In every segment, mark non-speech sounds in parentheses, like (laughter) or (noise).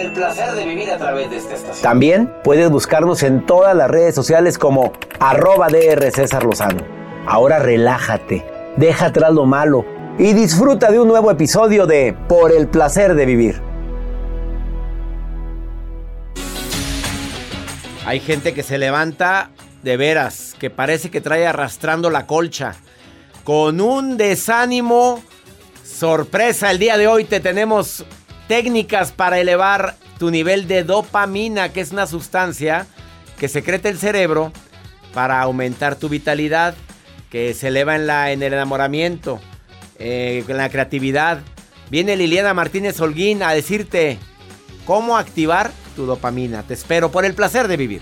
el placer de vivir a través de esta estación. También puedes buscarnos en todas las redes sociales como arroba DR César Lozano. Ahora relájate, deja atrás lo malo y disfruta de un nuevo episodio de Por el placer de vivir. Hay gente que se levanta de veras, que parece que trae arrastrando la colcha, con un desánimo. Sorpresa, el día de hoy te tenemos técnicas para elevar tu nivel de dopamina, que es una sustancia que secreta el cerebro para aumentar tu vitalidad, que se eleva en, la, en el enamoramiento, eh, en la creatividad. Viene Liliana Martínez Holguín a decirte cómo activar tu dopamina. Te espero por el placer de vivir.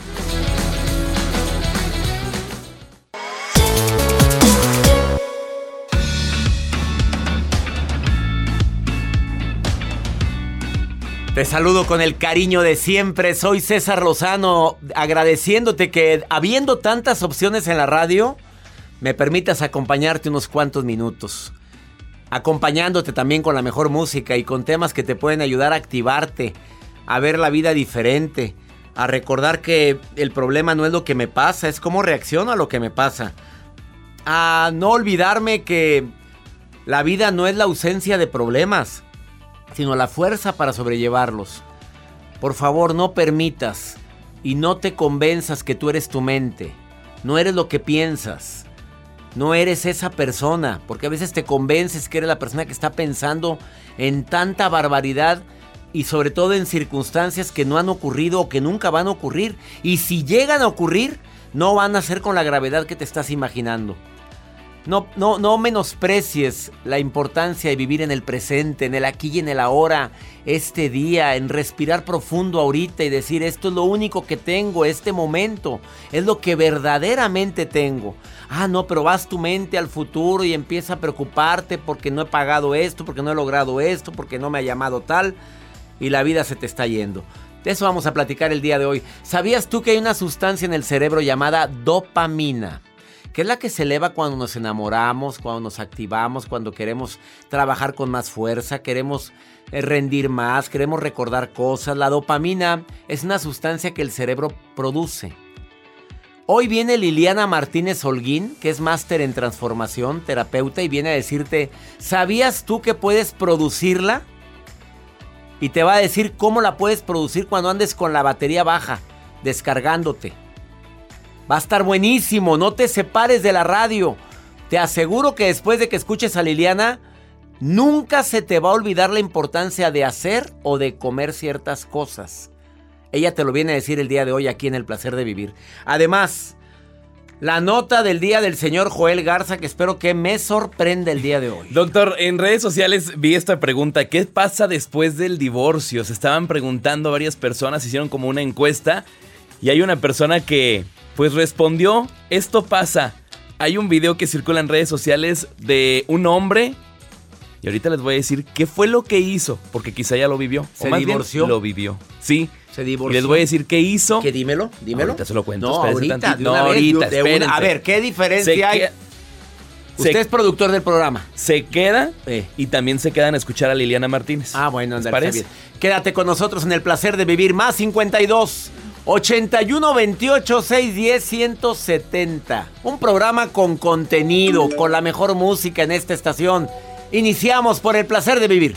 Te saludo con el cariño de siempre. Soy César Lozano, agradeciéndote que habiendo tantas opciones en la radio, me permitas acompañarte unos cuantos minutos. Acompañándote también con la mejor música y con temas que te pueden ayudar a activarte, a ver la vida diferente, a recordar que el problema no es lo que me pasa, es cómo reacciono a lo que me pasa. A no olvidarme que la vida no es la ausencia de problemas sino la fuerza para sobrellevarlos. Por favor, no permitas y no te convenzas que tú eres tu mente. No eres lo que piensas. No eres esa persona, porque a veces te convences que eres la persona que está pensando en tanta barbaridad y sobre todo en circunstancias que no han ocurrido o que nunca van a ocurrir. Y si llegan a ocurrir, no van a ser con la gravedad que te estás imaginando. No, no, no menosprecies la importancia de vivir en el presente, en el aquí y en el ahora, este día, en respirar profundo ahorita y decir esto es lo único que tengo, este momento, es lo que verdaderamente tengo. Ah, no, pero vas tu mente al futuro y empieza a preocuparte porque no he pagado esto, porque no he logrado esto, porque no me ha llamado tal y la vida se te está yendo. De eso vamos a platicar el día de hoy. ¿Sabías tú que hay una sustancia en el cerebro llamada dopamina? Que es la que se eleva cuando nos enamoramos, cuando nos activamos, cuando queremos trabajar con más fuerza, queremos eh, rendir más, queremos recordar cosas. La dopamina es una sustancia que el cerebro produce. Hoy viene Liliana Martínez Holguín, que es máster en transformación, terapeuta, y viene a decirte, ¿sabías tú que puedes producirla? Y te va a decir cómo la puedes producir cuando andes con la batería baja, descargándote. Va a estar buenísimo, no te separes de la radio. Te aseguro que después de que escuches a Liliana, nunca se te va a olvidar la importancia de hacer o de comer ciertas cosas. Ella te lo viene a decir el día de hoy aquí en El Placer de Vivir. Además, la nota del día del señor Joel Garza que espero que me sorprenda el día de hoy. Doctor, en redes sociales vi esta pregunta. ¿Qué pasa después del divorcio? Se estaban preguntando varias personas, hicieron como una encuesta y hay una persona que pues respondió, esto pasa. Hay un video que circula en redes sociales de un hombre Y ahorita les voy a decir qué fue lo que hizo, porque quizá ya lo vivió. ¿Se o más bien, divorció? lo vivió. Sí. Se Y divorció. les voy a decir qué hizo. ¿Qué dímelo? Dímelo. Ahorita se lo cuento, No, ahorita, una No, vez, ahorita, de una- espérense. A ver, ¿qué diferencia Se hay? que- Usted se- es productor del programa. Se queda Eh. y también se quedan a escuchar a Liliana Martínez. Ah, bueno, ¿Les andale, parece? bien. Quédate con nosotros en el placer de vivir. Más 52 81 28 610 170. Un programa con contenido, con la mejor música en esta estación. Iniciamos por el placer de vivir.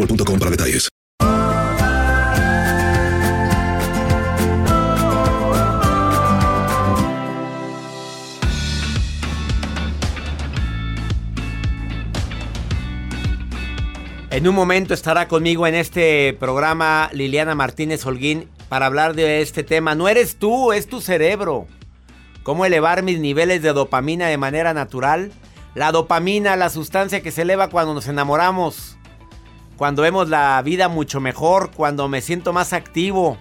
boostmobile.com para detalles. En un momento estará conmigo en este programa Liliana Martínez Holguín para hablar de este tema. No eres tú, es tu cerebro. ¿Cómo elevar mis niveles de dopamina de manera natural? La dopamina, la sustancia que se eleva cuando nos enamoramos, cuando vemos la vida mucho mejor, cuando me siento más activo.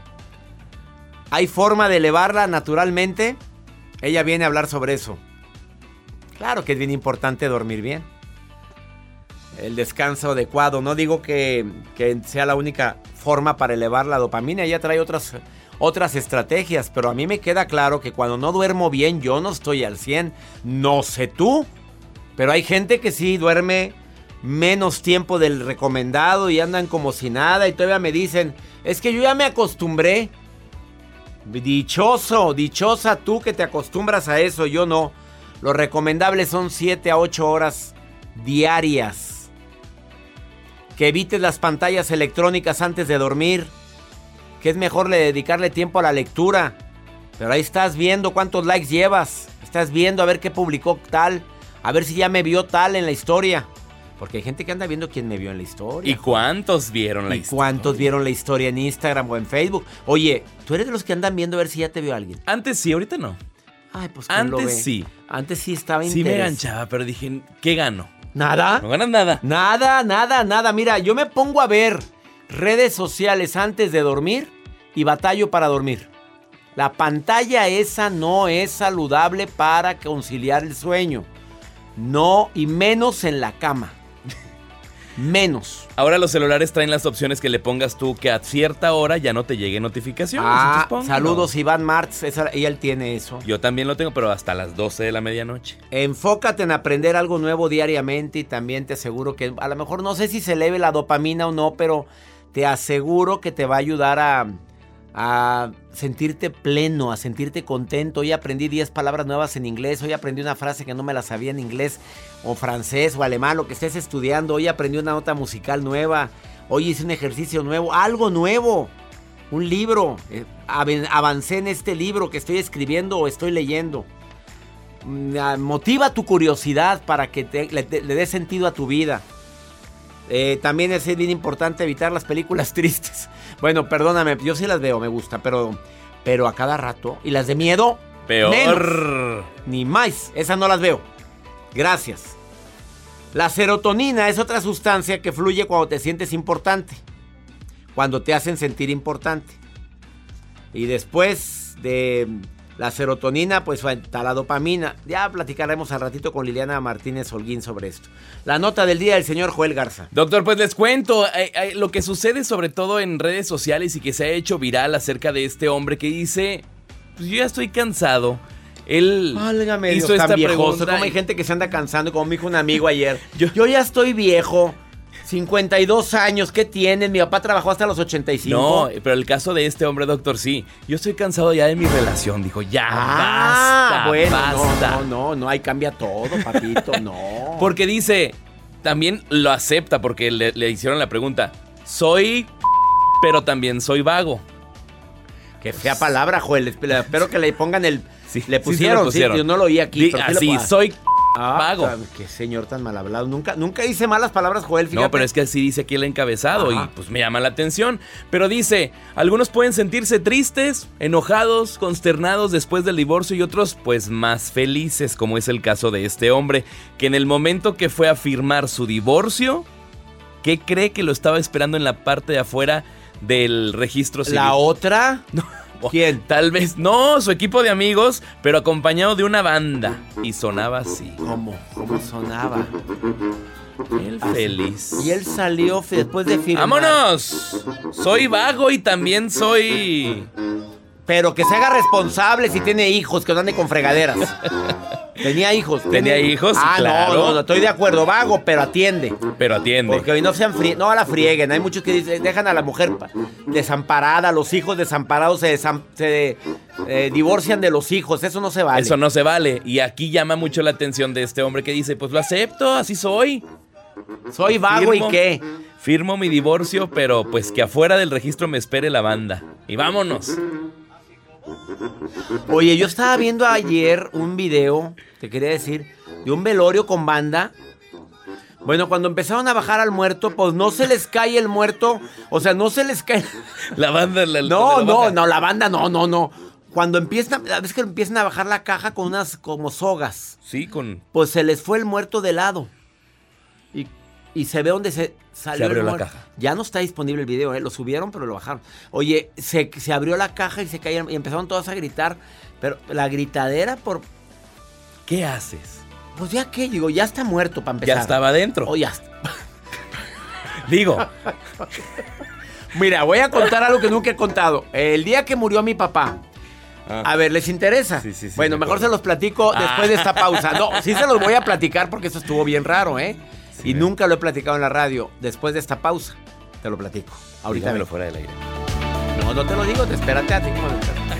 ¿Hay forma de elevarla naturalmente? Ella viene a hablar sobre eso. Claro que es bien importante dormir bien el descanso adecuado. No digo que, sea la única forma para elevar la dopamina, ella trae otras, otras estrategias, pero a mí me queda claro que cuando no duermo bien yo no estoy al 100. No sé tú, pero hay gente que sí duerme menos tiempo del recomendado y andan como si nada y todavía me dicen, es que yo ya me acostumbré. Dichoso, dichosa tú que te acostumbras a eso, yo no. Lo recomendable son 7 a 8 horas diarias que evites las pantallas electrónicas antes de dormir, que es mejor le dedicarle tiempo a la lectura. Pero ahí estás viendo cuántos likes llevas, estás viendo a ver qué publicó tal, a ver si ya me vio tal en la historia. Porque hay gente que anda viendo quién me vio en la historia. ¿Y cuántos vieron la ¿Y historia? cuántos vieron la historia en Instagram o en Facebook? Oye, ¿tú eres de los que andan viendo a ver si ya te vio alguien? Antes sí, ahorita no. Ay, pues ¿quién lo Antes ve? sí. Antes sí estaba Sí me enganchaba, pero dije, ¿qué gano? ¿Nada? No ganas nada. Nada, nada, nada. Mira, yo me pongo a ver redes sociales antes de dormir y batallo para dormir. La pantalla esa no es saludable para conciliar el sueño. No, y menos en la cama. Menos. Ahora los celulares traen las opciones que le pongas tú que a cierta hora ya no te llegue notificación. Ah, saludos Iván Martz, esa- y él tiene eso. Yo también lo tengo, pero hasta las 12 de la medianoche. Enfócate en aprender algo nuevo diariamente y también te aseguro que a lo mejor no sé si se eleve la dopamina o no, pero te aseguro que te va a ayudar a, a sentirte pleno, a sentirte contento. Hoy aprendí 10 palabras nuevas en inglés, hoy aprendí una frase que no me la sabía en inglés o francés o alemán, lo que estés estudiando, hoy aprendí una nota musical nueva, hoy hice un ejercicio nuevo, algo nuevo, un libro, eh, avancé en este libro que estoy escribiendo o estoy leyendo. Mm, ah, Motiva tu curiosidad para que te- le, le dé sentido a tu vida. Eh, también es bien importante evitar las películas (laughs) tristes. Bueno, perdóname, yo sí las veo, me gusta, pero, pero a cada rato. Y las de miedo, Peor. menos. Ni más, esas no las veo. Gracias. La serotonina es otra sustancia que fluye cuando te sientes importante. Cuando te hacen sentir importante. Y después de la serotonina, pues está la dopamina. Ya platicaremos al ratito con Liliana Martínez Holguín sobre esto. La nota del día del señor Joel Garza. Doctor, pues les cuento eh, eh, lo que sucede sobre todo en redes sociales y que se ha hecho viral acerca de este hombre que dice, pues yo ya estoy cansado. Él Válgame hizo Dios, tan esta viejoso. pregunta. Como hay gente que se anda cansando, como me dijo un amigo ayer. (laughs) Yo- Yo, ya estoy viejo. 52 años, ¿qué tienes? Mi papá trabajó hasta los 85. No, pero el caso de este hombre, doctor, sí. Yo estoy cansado ya de mi relación. Dijo, ya, Ah, basta, bueno, basta. no, no, no, no, ahí cambia todo, papito, no. (laughs) Porque dice, también lo acepta porque le, le hicieron la pregunta. Soy, (laughs) pero también soy vago. Qué fea palabra, Joel. Esp- Espero que le pongan el. Sí, le pusieron, sí pusieron. sí, yo no lo oí aquí. Di- así, soy Ah, tan- Qué señor tan mal hablado. Nunca, nunca hice malas palabras, Joel. Fíjate. No, pero es que así dice aquí el encabezado Ajá. y pues me llama la atención. Pero dice, algunos pueden sentirse tristes, enojados, consternados después del divorcio y otros pues más felices, como es el caso de este hombre, que en el momento que fue a firmar su divorcio, ¿qué cree que lo estaba esperando en la parte de afuera del registro civil? La otra. (laughs) ¿Quién? Tal vez no, su equipo de amigos, pero acompañado de una banda. Y sonaba así. ¿Cómo? ¿Cómo sonaba? Él feliz. Y él salió después de firmar. ¡Vámonos! Soy vago y también soy. Pero que se haga responsable si tiene hijos, que no ande con fregaderas. (laughs) Tenía hijos. ¿Tenía hijos? Ah, Claro. no, no, no, estoy de acuerdo. Vago, pero atiende. Pero atiende. Porque hoy no sean frie no la frieguen. Hay muchos que dicen, dejan a la mujer pa- desamparada, los hijos desamparados se, desam- se, eh, divorcian de los hijos. Eso no se vale. Eso no se vale. Y aquí llama mucho la atención de este hombre que dice: Pues lo acepto, así soy. Soy vago Firmo- y qué. Firmo mi divorcio, pero pues que afuera del registro me espere la banda. Y vámonos. Oye, yo estaba viendo ayer un video, te quería decir, de un velorio con banda. Bueno, cuando empezaron a bajar al muerto, pues no se les cae el muerto. O sea, no se les cae. (laughs) La banda. la- No, la no, baja. no, la banda no, no, no. Cuando empiezan, a veces que empiezan a bajar la caja con unas como sogas, Sí, con. pues se les fue el muerto de lado. Y, se ve donde se salió Se abrió el la caja. Ya no está disponible el video, ¿eh? lo subieron, pero lo bajaron. Oye, se, se abrió la caja y se cayeron y empezaron todas a gritar. Pero la gritadera por. ¿Qué haces? Pues ya qué, digo, ya está muerto para empezar. Ya estaba adentro. Oh, ya. (laughs) Digo, Mira, voy a contar algo que nunca he contado. El día que murió mi papá. A ver, ¿les interesa? Ah. Sí, sí, sí, bueno, me mejor acuerdo. se los platico después de esta (laughs) pausa. No, sí se los voy a platicar porque eso estuvo bien raro, ¿eh? Y nunca lo he platicado en la radio. Después de esta pausa, te lo platico. Ahorita dígamelo fuera del aire. No, no te lo digo, te espérate a ti como.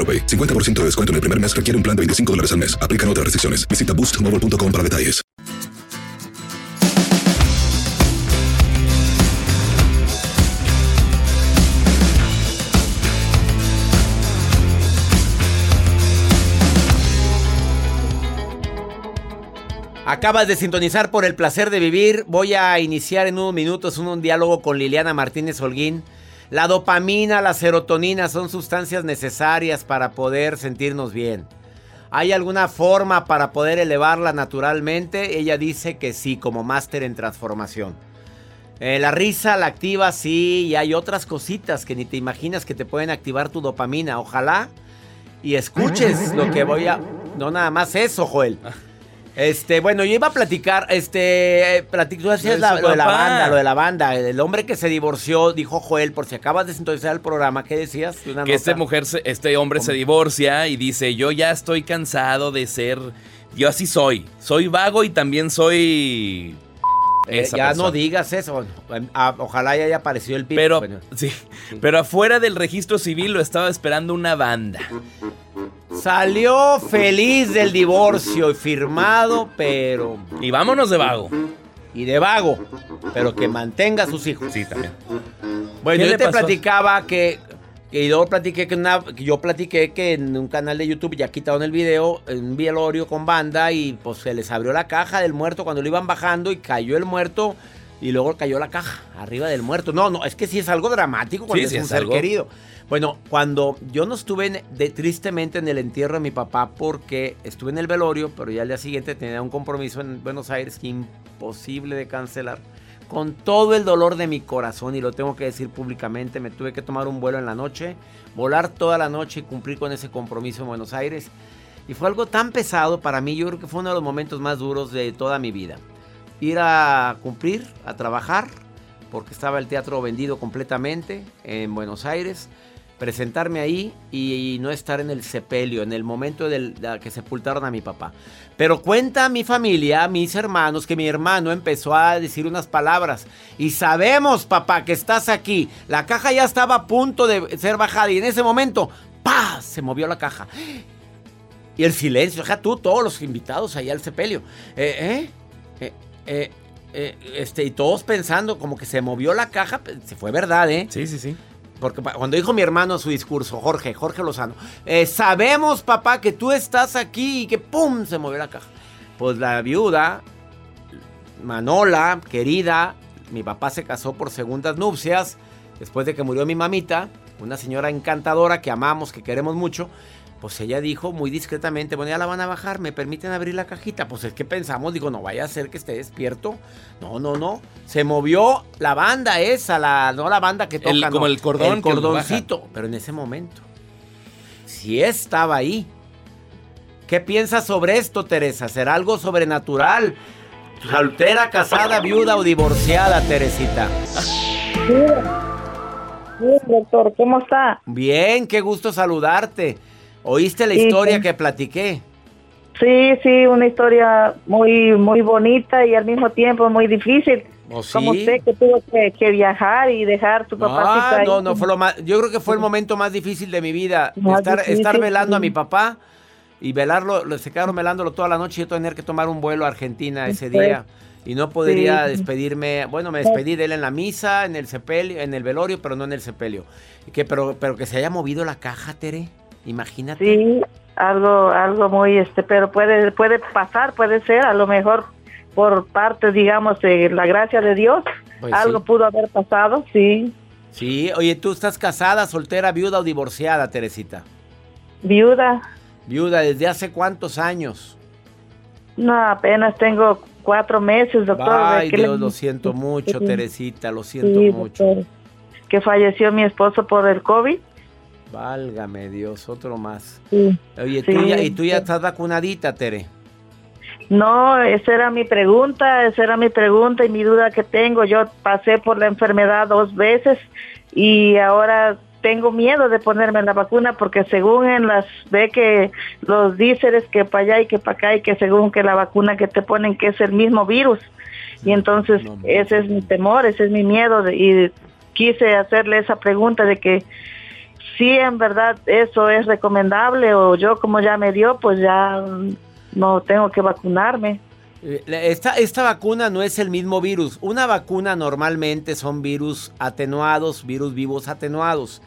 AroPay. 50% de descuento en el primer mes requiere un plan de 25 dólares al mes. Aplican otras restricciones. Visita boostmobile.com para detalles. Acabas de sintonizar por el placer de vivir. Voy a iniciar en unos minutos un, un diálogo con Liliana Martínez Holguín. La dopamina, la serotonina son sustancias necesarias para poder sentirnos bien. ¿Hay alguna forma para poder elevarla naturalmente? Ella dice que sí, como máster en transformación. Eh, la risa la activa, sí, y hay otras cositas que ni te imaginas que te pueden activar tu dopamina. Ojalá y escuches lo que voy a... No nada más eso, Joel. Este, bueno, yo iba a platicar, este, eh, platic- tú decías de la- lo de la banda, lo de la banda, el hombre que se divorció, dijo Joel, por si acabas de sintonizar el programa, ¿qué decías? Una que este nota. mujer, se- este hombre se divorcia y dice, yo ya estoy cansado de ser, yo así soy, soy vago y también soy... Eh, ya persona". no digas eso. Ojalá ya haya aparecido el pip. Pero, Bueno. sí, pero afuera del registro civil lo estaba esperando una banda. Salió feliz del divorcio y firmado, pero. Y vámonos de vago. Y de vago, pero que mantenga a sus hijos. Sí, también. Bueno, ¿Qué yo te pasó? platicaba que. que yo platiqué que, una, yo platiqué que en un canal de YouTube ya quitaron el video, en un velorio con banda y pues se les abrió la caja del muerto cuando lo iban bajando y cayó el muerto y luego cayó la caja arriba del muerto. No, no, es que sí es algo dramático cuando Sí, es sí, un es ser algo- querido. Bueno, cuando yo no estuve en- de- tristemente en el entierro de mi papá porque estuve en el velorio, pero ya al día siguiente tenía un compromiso en Buenos Aires que imposible de cancelar. Con todo el dolor de mi corazón, y lo tengo que decir públicamente, me tuve que tomar un vuelo en la noche, volar toda la noche y cumplir con ese compromiso en Buenos Aires. Y fue algo tan pesado para mí, yo creo que fue uno de los momentos más duros de toda mi vida. Ir a cumplir, a trabajar, porque estaba el teatro vendido completamente en Buenos Aires, presentarme ahí y, no estar en el sepelio, en el momento del, de que sepultaron a mi papá. Pero cuenta mi familia, mis hermanos, que mi hermano empezó a decir unas palabras. Y sabemos, papá, que estás aquí. La caja ya estaba a punto de ser bajada y en ese momento, ¡pa! Se movió la caja. Y el silencio, deja tú, todos los invitados allá al sepelio. Eh, ¿eh? Eh, eh, eh, este, y todos pensando como que se movió la caja, se fue verdad, ¿eh? Sí, sí, sí. Porque cuando dijo mi hermano su discurso, Jorge, Jorge Lozano, eh, sabemos, papá, que tú estás aquí y que ¡pum! se movió la caja. Pues la viuda, Manola, querida, mi papá se casó por segundas nupcias después de que murió mi mamita, una señora encantadora que amamos, que queremos mucho. Pues ella dijo muy discretamente, bueno, ya la van a bajar, ¿me permiten abrir la cajita? Pues es que pensamos, digo, no vaya a ser que esté despierto. No, no, no. Se movió la banda esa, la, no la banda que toca, El- no, como el cordón El cordoncito, pero en ese momento. Si estaba ahí. ¿Qué piensas sobre esto, Teresa? ¿Será algo sobrenatural? ¿Soltera, casada, viuda o divorciada, Teresita? Sí, doctor, ¿cómo está? Bien, qué gusto saludarte. ¿Oíste la Sí, historia sí. que platiqué? Sí, sí, una historia muy muy bonita y al mismo tiempo muy difícil. ¿O sí? Como usted que tuvo que, que viajar y dejar su papacito Ah, ahí. no, no fue lo más. Yo creo que fue el momento más difícil de mi vida. Estar, difícil, estar velando a mi papá y velarlo, lo- se quedaron velándolo toda la noche y yo tener que tomar un vuelo a Argentina ese día. Y no podría sí. despedirme. Bueno, me despedí de él en la misa, en el sepelio, en el velorio, pero no en el sepelio. Que, pero, pero que se haya movido la caja, Tere. Imagínate. Sí, algo algo muy este, pero puede puede pasar, puede ser, a lo mejor por parte, digamos, de la gracia de Dios, Pues algo sí. pudo haber pasado, sí. Sí, oye, ¿tú estás casada, soltera, viuda o divorciada, Teresita? Viuda, Viuda, ¿desde hace cuántos años? no, apenas tengo cuatro meses, doctor. Ay, le- Dios, lo siento mucho, Sí. Teresita, lo siento Sí, mucho. doctor, que falleció mi esposo por el COVID. Válgame Dios, otro más. Sí. Oye, Sí, ¿tú ya, ¿y tú ya estás vacunadita, Tere? No, esa era mi pregunta, esa era mi pregunta y mi duda que tengo. Yo pasé por la enfermedad dos veces y ahora tengo miedo de ponerme la vacuna porque según en las ve que los díceres que para allá y que para acá y que según que la vacuna que te ponen que es el mismo virus y entonces ese es mi temor, ese es mi miedo de- y quise hacerle esa pregunta de que si en verdad eso es recomendable o yo como ya me dio pues ya no tengo que vacunarme. Eh, la- Esta, esta vacuna no es el mismo virus. Una vacuna normalmente son virus atenuados, virus vivos atenuados.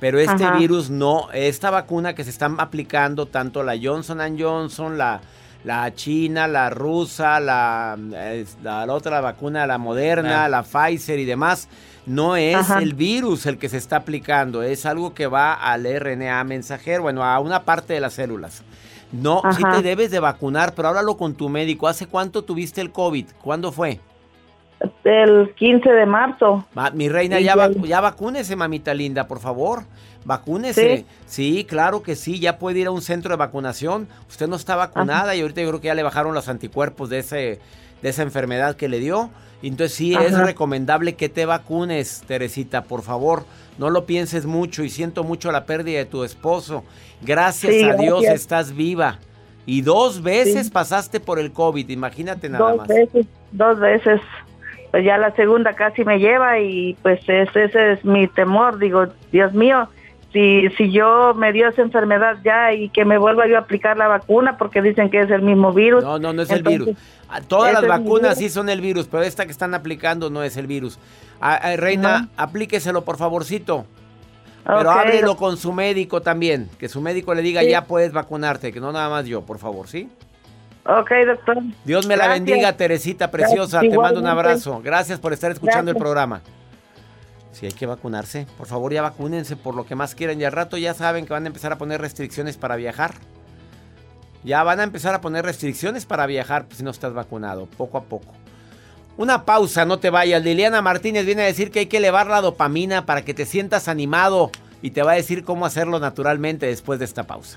Pero este Ajá. virus no, esta vacuna que se están aplicando, tanto la Johnson Johnson, la, la china, la rusa, la, la, la otra vacuna, la moderna, Ah. la Pfizer y demás, no es Ajá. el virus el que se está aplicando, es algo que va al RNA mensajero, bueno, a una parte de las células. No, sí Ajá. te debes de vacunar, pero háblalo con tu médico. ¿Hace cuánto tuviste el COVID? ¿Cuándo fue? El 15 de marzo. Ma- mi reina, Sí, ya, ya. vacu- ya vacúnese, mamita linda, por favor. Vacúnese. Sí. claro que sí, ya puede ir a un centro de vacunación. Usted no está vacunada y ahorita yo creo que ya le bajaron los anticuerpos de, ese, de esa enfermedad que le dio. Entonces sí, es recomendable que te vacunes, Teresita, por favor. No lo pienses mucho y siento mucho la pérdida de tu esposo. Gracias Sí, a Dios gracias. estás viva. Y dos veces Sí. pasaste por el COVID, imagínate nada dos más. veces, dos veces. Pues ya la segunda casi me lleva y pues ese, ese es mi temor. Digo, Dios mío, si, si yo me dio esa enfermedad ya y que me vuelva yo a aplicar la vacuna porque dicen que es el mismo virus. No, no, no es Entonces, el virus. Ah, Todas las vacunas sí son el virus, pero esta que están aplicando no es el virus. Ah, ah, Reina, aplíqueselo por favorcito. Pero háblelo con su médico también. Que su médico le diga, Sí. ya puedes vacunarte, que no nada más yo, por favor, ¿sí? Ok, doctor. Dios me la bendiga, Teresita preciosa. Gracias, Te mando un abrazo. Gracias por estar escuchando el programa. Si hay que vacunarse, por favor ya vacúnense por lo que más quieran. Y al rato ya saben que van a empezar a poner restricciones para viajar. Ya van a empezar a poner restricciones para viajar pues, si no estás vacunado, poco a poco. Una pausa, no te vayas. Liliana Martínez viene a decir que hay que elevar la dopamina para que te sientas animado y te va a decir cómo hacerlo naturalmente después de esta pausa.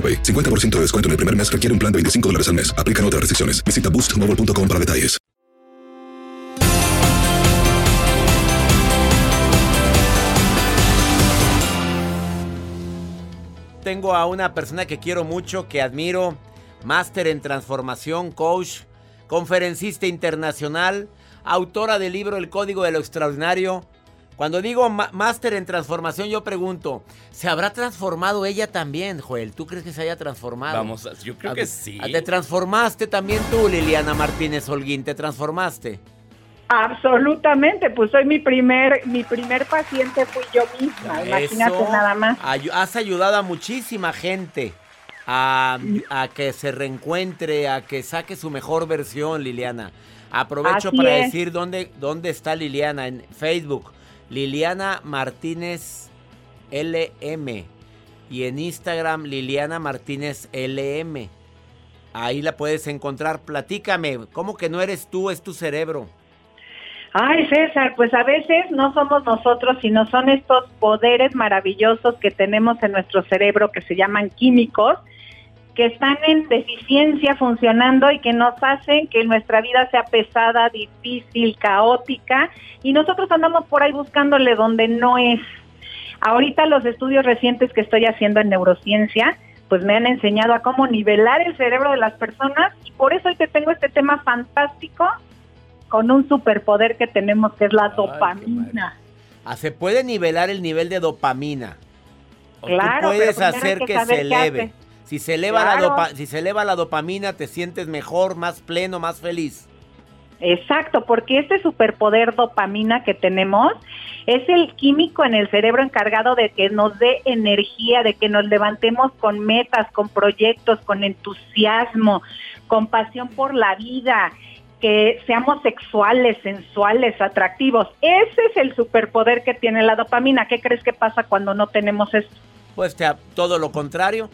AroPay. 50% de descuento en el primer mes requiere un plan de 25 dólares al mes. Aplican otras restricciones. Visita boostmobile.com para detalles. Tengo a una persona que quiero mucho, que admiro, máster en transformación, coach, conferencista internacional, autora del libro El Código de lo Extraordinario. Cuando digo máster en transformación, yo pregunto, ¿se habrá transformado ella también, Joel? ¿Tú crees que se haya transformado? Vamos, a- yo creo A que ver, sí. a- ¿Te transformaste también tú, Liliana Martínez Holguín? ¿Te transformaste? Absolutamente, pues soy mi primer, mi primer paciente fui yo misma, imagínate Eso, nada más. has ayudado a muchísima gente a, a que se reencuentre, a que saque su mejor versión, Liliana. Aprovecho Así para es. decir dónde, dónde está Liliana en Facebook. Liliana Martínez LM. Y en Instagram, Liliana Martínez LM. Ahí la puedes encontrar. Platícame, ¿cómo que no eres tú, es tu cerebro? Ay, César, pues a veces no somos nosotros, sino son estos poderes maravillosos que tenemos en nuestro cerebro que se llaman químicos, que están en deficiencia funcionando y que nos hacen que nuestra vida sea pesada, difícil, caótica, y nosotros andamos por ahí buscándole donde no es. Ahorita los estudios recientes que estoy haciendo en neurociencia, pues me han enseñado a cómo nivelar el cerebro de las personas y por eso hoy te tengo este tema fantástico con un superpoder que tenemos que es la dopamina. Ah, se puede nivelar el nivel de dopamina. O Claro, tú puedes pero primero hacer que se eleve. Si se eleva la dopa- si se eleva la dopamina, te sientes mejor, más pleno, más feliz. Exacto, porque este superpoder dopamina que tenemos es el químico en el cerebro encargado de que nos dé energía, de que nos levantemos con metas, con proyectos, con entusiasmo, con pasión por la vida, que seamos sexuales, sensuales, atractivos. Ese es el superpoder que tiene la dopamina. ¿Qué crees que pasa cuando no tenemos esto? Pues te, todo lo contrario.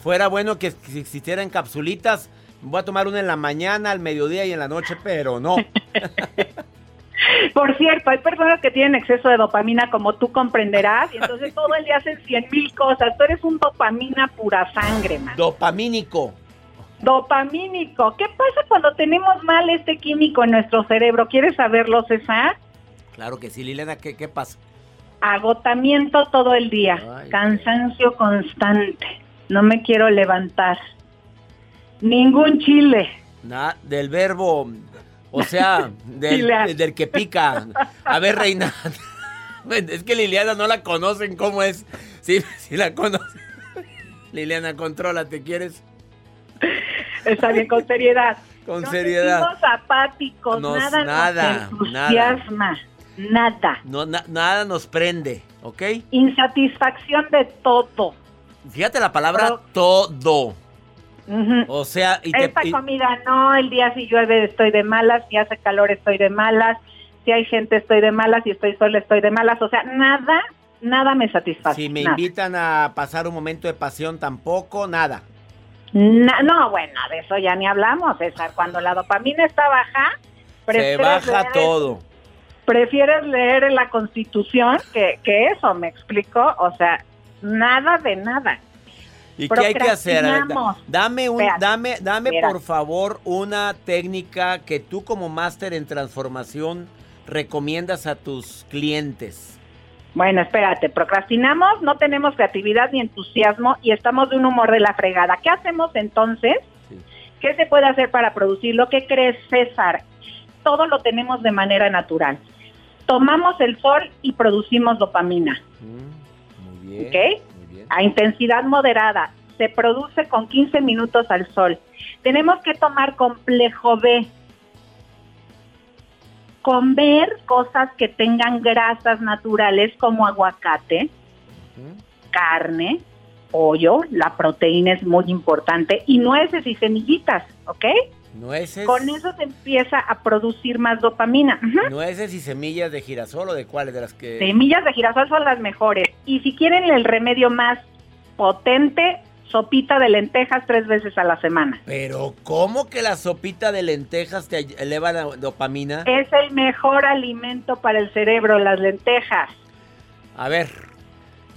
Fuera bueno que si existieran capsulitas. Voy a tomar una en la mañana, al mediodía y en la noche, pero no. (laughs) Por cierto, hay personas que tienen exceso de dopamina, como tú comprenderás, y entonces todo el día hacen cien mil cosas. Tú eres un dopamina pura sangre, man. Dopamínico. Dopamínico. ¿Qué pasa cuando tenemos mal este químico en nuestro cerebro? ¿Quieres saberlo, César? Claro que sí, Liliana, ¿qué, qué pasa? Agotamiento todo el día, cansancio constante, no me quiero levantar, ningún chile. Del verbo, o sea, (laughs) del, que pica. A ver, Reina. (laughs) Es que Liliana no la conocen, ¿cómo es? Sí, (laughs) sí la conocen. Liliana, contrólate, ¿quieres? Está bien, con seriedad. Con Nos seriedad. apáticos, Nos- nada, nada, nos entusiasma, nada. No, na- nada nos prende, ¿ok? Insatisfacción de todo. Fíjate la palabra todo. O sea, y te, Esta y- comida no, el día si llueve estoy de malas, si hace calor estoy de malas, si hay gente estoy de malas, si estoy sola estoy de malas, o sea, nada, nada me satisface. si me nada. invitan a pasar un momento de pasión, tampoco, nada. Na- no, bueno, de eso ya ni hablamos, César. Cuando la dopamina está baja, Se prefieres baja leer- todo. Prefieres leer la Constitución que, que eso, ¿me explico? O sea, nada de nada. ¿Y qué hay que hacer? Dame un, Espérate, dame, dame por favor una técnica que tú como máster en transformación recomiendas a tus clientes. Bueno, espérate, procrastinamos, no tenemos creatividad ni entusiasmo y estamos de un humor de la fregada. ¿Qué hacemos entonces? ¿Qué se puede hacer para producir? Lo que crees, César, todo lo tenemos de manera natural. Tomamos el sol y producimos dopamina, Muy bien. ¿ok? A intensidad moderada. Se produce con 15 minutos al sol. Tenemos que tomar complejo B. Comer cosas que tengan grasas naturales como aguacate, carne, pollo, la proteína es muy importante, y nueces y semillitas, ¿ok? Nueces, Con eso se empieza a producir más dopamina. Ujú. nueces y semillas de girasol o de cuáles de las que... Semillas de girasol son las mejores. Y si quieren el remedio más potente, sopita de lentejas tres veces a la semana. Pero ¿cómo que la sopita de lentejas te eleva la dopamina? Es el mejor alimento para el cerebro, las lentejas. A ver,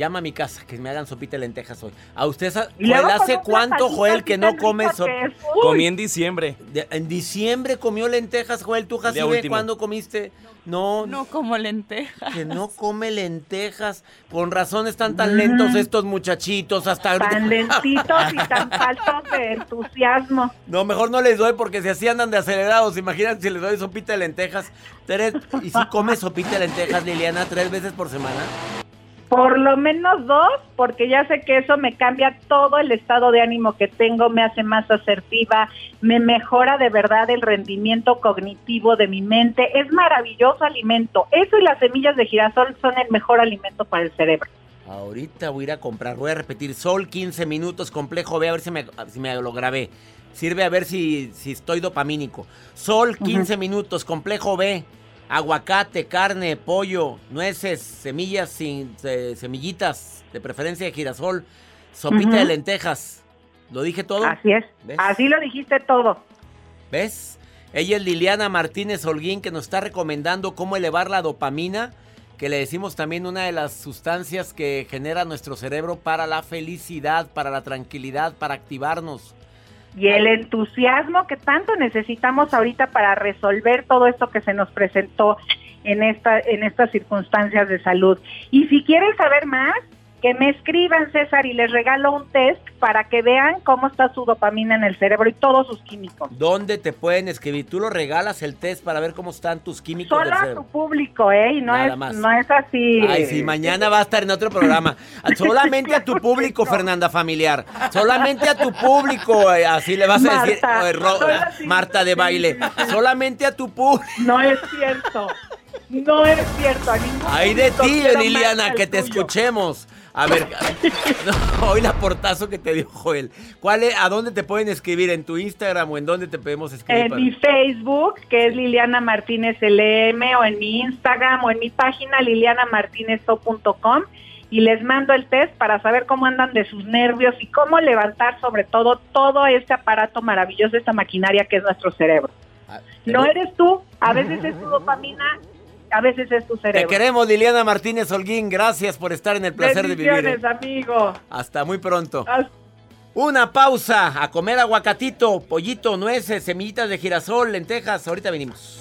Llama a mi casa que me hagan sopita de lentejas hoy. ¿A usted Joel, hace cuánto, Joel, que no come. Uy. Comí en diciembre. En diciembre comió lentejas, Joel. ¿Tú, Jacibe, cuándo comiste? No, No como lentejas. que no come lentejas. Con razón están tan lentos estos muchachitos hasta. Tan lentitos y tan (laughs) faltos de entusiasmo. No, mejor no les doy porque si así andan de acelerados. Imagínate si les doy sopita de lentejas. Tres, ¿Y si comes sopita de lentejas, Liliana, tres veces por semana? Por lo menos dos, porque ya sé que eso me cambia todo el estado de ánimo que tengo, me hace más asertiva, me mejora de verdad el rendimiento cognitivo de mi mente. Es maravilloso alimento. Eso y las semillas de girasol son el mejor alimento para el cerebro. Ahorita voy a ir a comprar. Voy a repetir. Sol 15 minutos, complejo B. A ver si me, si me lo grabé. Sirve a ver si, si estoy dopamínico. Sol 15 minutos, complejo B. Aguacate, carne, pollo, nueces, semillas sin eh, semillitas, de preferencia de girasol, sopita de lentejas. ¿Lo dije todo? Así es. ¿Ves? Así lo dijiste todo. ¿Ves? Ella es Liliana Martínez Holguín que nos está recomendando cómo elevar la dopamina, que le decimos también una de las sustancias que genera nuestro cerebro para la felicidad, para la tranquilidad, para activarnos. Y el entusiasmo que tanto necesitamos ahorita para resolver todo esto que se nos presentó en esta en estas circunstancias de salud. Y si quieren saber más, que me escriban César y les regalo un test para que vean cómo está su dopamina en el cerebro y todos sus químicos. ¿Dónde te pueden escribir? Tú lo regalas el test para ver cómo están tus químicos Solo del a tu público, ¿eh? Y no Nada es más. no es así. Ay, sí, mañana va a estar en otro programa. (laughs) Solamente a tu público, Fernanda Familiar. Solamente a tu público. eh, Así le vas a decir, Marta, eh, Ro-. Marta de baile. Solamente a tu público. No es cierto. No es cierto. A ningún Ay de ti, Liliana, que te tuyo. escuchemos. A ver, (laughs) no, hoy la portazo que te dio Joel. ¿Cuál es, ¿A dónde te pueden escribir? ¿En tu Instagram o en dónde te podemos escribir? En para- mi Facebook, que es Liliana Martínez LM, o en mi Instagram, o en mi página lilianamartinezso.com y les mando el test para saber cómo andan de sus nervios y cómo levantar sobre todo todo este aparato maravilloso, esta maquinaria que es nuestro cerebro. Ah, No eres tú, a veces es tu dopamina, a veces es tu Te cerebro. queremos, Liliana Martínez Holguín. Gracias por estar en el placer de vivir. ¿eh? Amigo. Hasta muy pronto. Hasta- Una pausa a comer aguacatito, pollito, nueces, semillitas de girasol, lentejas. Ahorita venimos.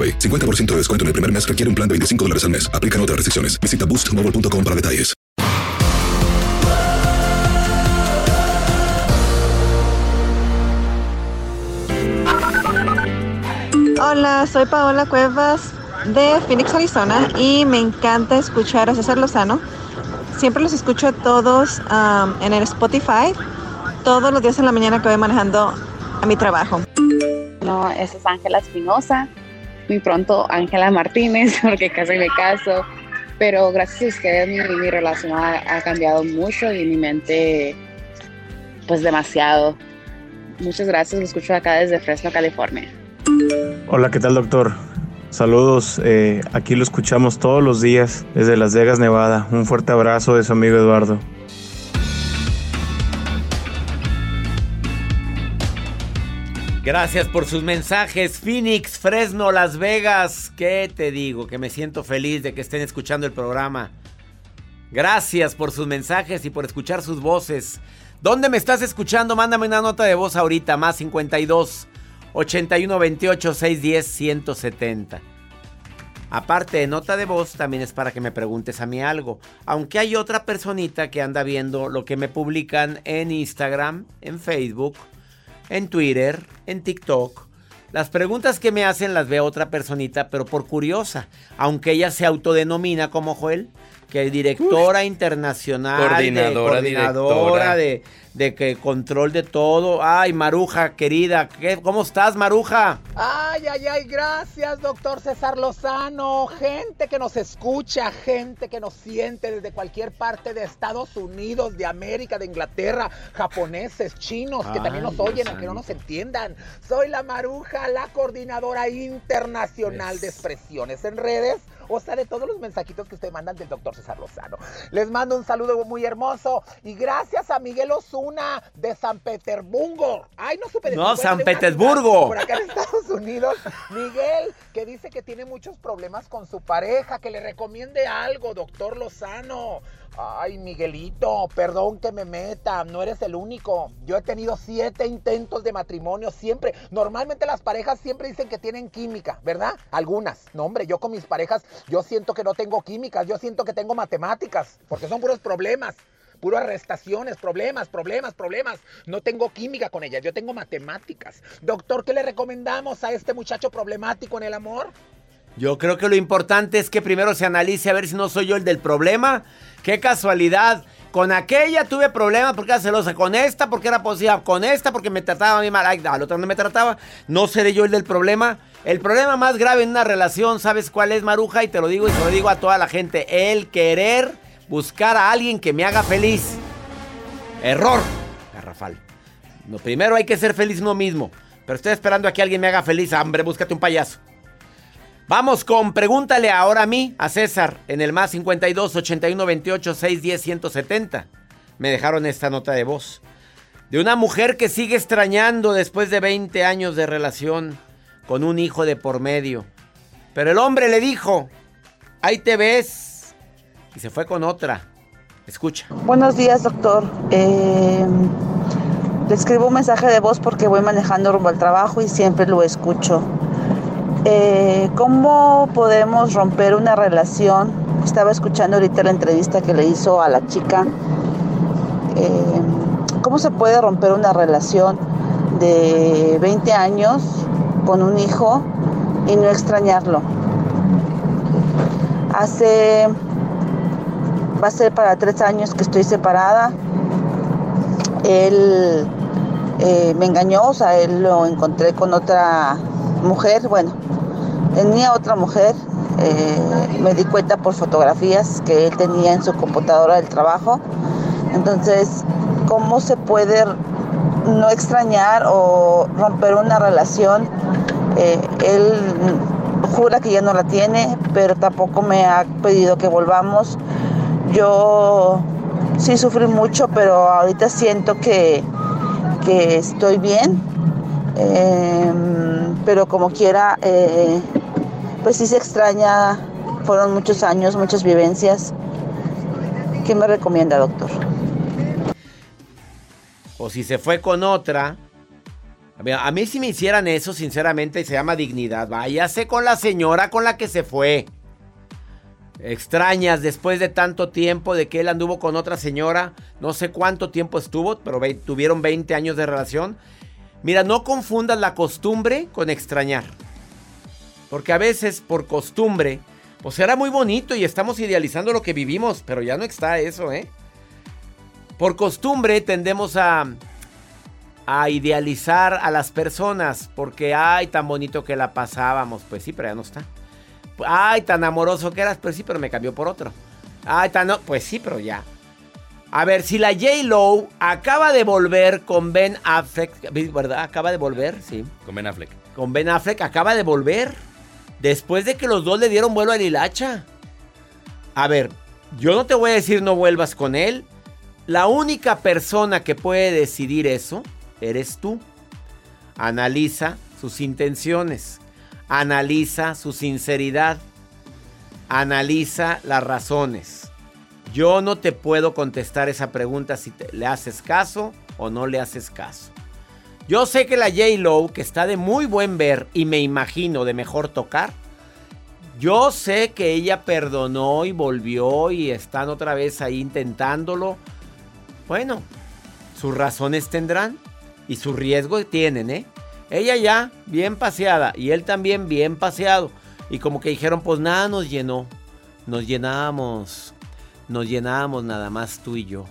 AroPay. 50% de descuento en el primer mes requiere un plan de 25 dólares al mes. Aplican otras restricciones. Visita boostmobile.com para detalles. Hola, soy Paola Cuevas de Phoenix, Arizona y me encanta escuchar a César Lozano. Siempre los escucho todos um, en el Spotify, todos los días en la mañana que voy manejando a mi trabajo. No, esa es Ángela Espinosa, muy pronto Ángela Martínez, (laughs) porque casi me caso. Pero gracias a ustedes mi, mi relación ha, ha cambiado mucho y mi mente, pues demasiado. Muchas gracias, lo escucho acá desde Fresno, California. Hola, ¿qué tal doctor? Saludos, eh, aquí lo escuchamos todos los días desde Las Vegas, Nevada. Un fuerte abrazo de su amigo Eduardo. Gracias por sus mensajes. Phoenix, Fresno, Las Vegas. ¿Qué te digo? Que me siento feliz de que estén escuchando el programa. Gracias por sus mensajes y por escuchar sus voces. ¿Dónde me estás escuchando? Mándame una nota de voz ahorita, más 52 81 28 610 170. Aparte de nota de voz, también es para que me preguntes a mí algo. Aunque hay otra personita que anda viendo lo que me publican en Instagram, en Facebook, en Twitter, en TikTok. Las preguntas que me hacen las ve otra personita, pero por curiosa. Aunque ella se autodenomina como Joel, que es directora internacional, Coordinadora, de, coordinadora directora. de, de que control de todo. Ay, Maruja, querida, ¿qué- ¿cómo estás, Maruja? Ay, ay, ay, gracias, doctor César Lozano. Gente que nos escucha, gente que nos siente desde cualquier parte de Estados Unidos, de América, de Inglaterra, japoneses, chinos, que también nos oyen, aunque no nos entiendan. Soy la Maruja, la coordinadora internacional de expresiones en redes. O sea, de todos los mensajitos que ustedes mandan del doctor César Lozano. Les mando un saludo muy hermoso. Y gracias a Miguel Osuna de San Petersburgo. Ay, no supe No, San una Petersburgo. Por acá en Estados Unidos. Miguel, que dice que tiene muchos problemas con su pareja, que le recomiende algo, doctor Lozano. Ay, Miguelito, perdón que me meta, no eres el único. Yo he tenido siete intentos de matrimonio siempre. Normalmente las parejas siempre dicen que tienen química, ¿verdad? Algunas. No, hombre, yo con mis parejas, yo siento que no tengo químicas, yo siento que tengo matemáticas, porque son puros problemas. Puras restaciones, problemas, problemas, problemas. No tengo química con ellas, yo tengo matemáticas. Doctor, ¿qué le recomendamos a este muchacho problemático en el amor? Yo creo que lo importante es que primero se analice a ver si no soy yo el del problema. Qué casualidad. Con aquella tuve problemas porque era celosa. Con esta porque era positiva. Con esta porque me trataba a mí mal. Ay, al otro no me trataba. No seré yo el del problema. El problema más grave en una relación, ¿sabes cuál es, Maruja? Y te lo digo y se lo digo a toda la gente. El querer buscar a alguien que me haga feliz. Error, garrafal. No, primero hay que ser feliz uno mismo. Pero estoy esperando a que alguien me haga feliz. Hombre, búscate un payaso. Vamos con pregúntale ahora a mí, a César, en el más 52 81 28 610 170. Me dejaron esta nota de voz. De una mujer que sigue extrañando después de 20 años de relación con un hijo de por medio. Pero el hombre le dijo, ahí te ves. Y se fue con otra. Escucha. Buenos días, doctor. Eh, le escribo un mensaje de voz porque voy manejando rumbo al trabajo y siempre lo escucho. Eh, ¿Cómo podemos romper una relación? Estaba escuchando ahorita la entrevista que le hizo a la chica. Eh, ¿Cómo se puede romper una relación de 20 años con un hijo y no extrañarlo? Hace, va a ser para tres años que estoy separada. Él eh, me engañó, o sea, él lo encontré con otra mujer, bueno, tenía otra mujer, eh, me di cuenta por fotografías que él tenía en su computadora del trabajo. Entonces, ¿cómo se puede no extrañar o romper una relación? Eh, él jura que ya no la tiene, pero tampoco me ha pedido que volvamos. Yo sí sufrí mucho, pero ahorita siento que, que estoy bien. Eh, pero como quiera, eh, pues sí se extraña. Fueron muchos años, muchas vivencias. ¿Qué me recomienda, doctor? O si se fue con otra. A mí, a mí si me hicieran eso, sinceramente, se llama dignidad. Váyase con la señora con la que se fue. Extrañas después de tanto tiempo de que él anduvo con otra señora. No sé cuánto tiempo estuvo, pero tuvieron 20 años de relación. Mira, no confundas la costumbre con extrañar. Porque a veces por costumbre, pues era muy bonito y estamos idealizando lo que vivimos, pero ya no está eso, ¿eh? Por costumbre tendemos a, a idealizar a las personas porque, ay, tan bonito que la pasábamos. Pues sí, pero ya no está. Ay, tan amoroso que eras, pues sí, pero me cambió por otro. Ay, tan... No, pues sí, pero ya. A ver, si la J-Lo acaba de volver con Ben Affleck, ¿verdad? Acaba de volver, sí. Con Ben Affleck. Con Ben Affleck acaba de volver. Después de que los dos le dieron vuelo a Lilacha. A ver, yo no te voy a decir no vuelvas con él. La única persona que puede decidir eso eres tú. Analiza sus intenciones. Analiza su sinceridad. Analiza las razones. Yo no te puedo contestar esa pregunta si te- le haces caso o no le haces caso. Yo sé que la J-Lo, que está de muy buen ver y me imagino de mejor tocar, yo sé que ella perdonó y volvió y están otra vez ahí intentándolo. Bueno, sus razones tendrán y su riesgo tienen, ¿eh? Ella ya bien paseada y él también bien paseado. Y como que dijeron, pues nada nos llenó. Nos llenamos. Nos llenamos nada más tú y yo.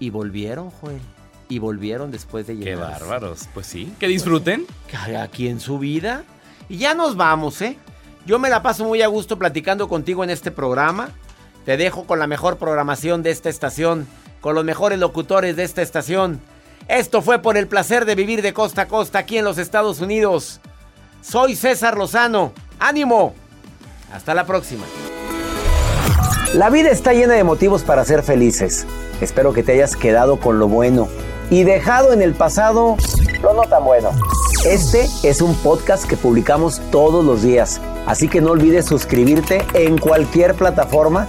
Y volvieron, Joel. Y volvieron después de Qué llenarse. bárbaros. Pues sí. Que disfruten. Aquí en su vida. Y ya nos vamos, ¿eh? Yo me la paso muy a gusto platicando contigo en este programa. Te dejo con la mejor programación de esta estación, con los mejores locutores de esta estación. Esto fue por el placer de vivir de costa a costa aquí en los Estados Unidos. Soy César Lozano. ¡Ánimo! Hasta la próxima. La vida está llena de motivos para ser felices. Espero que te hayas quedado con lo bueno y dejado en el pasado lo no tan bueno. Este es un podcast que publicamos todos los días, así que no olvides suscribirte en cualquier plataforma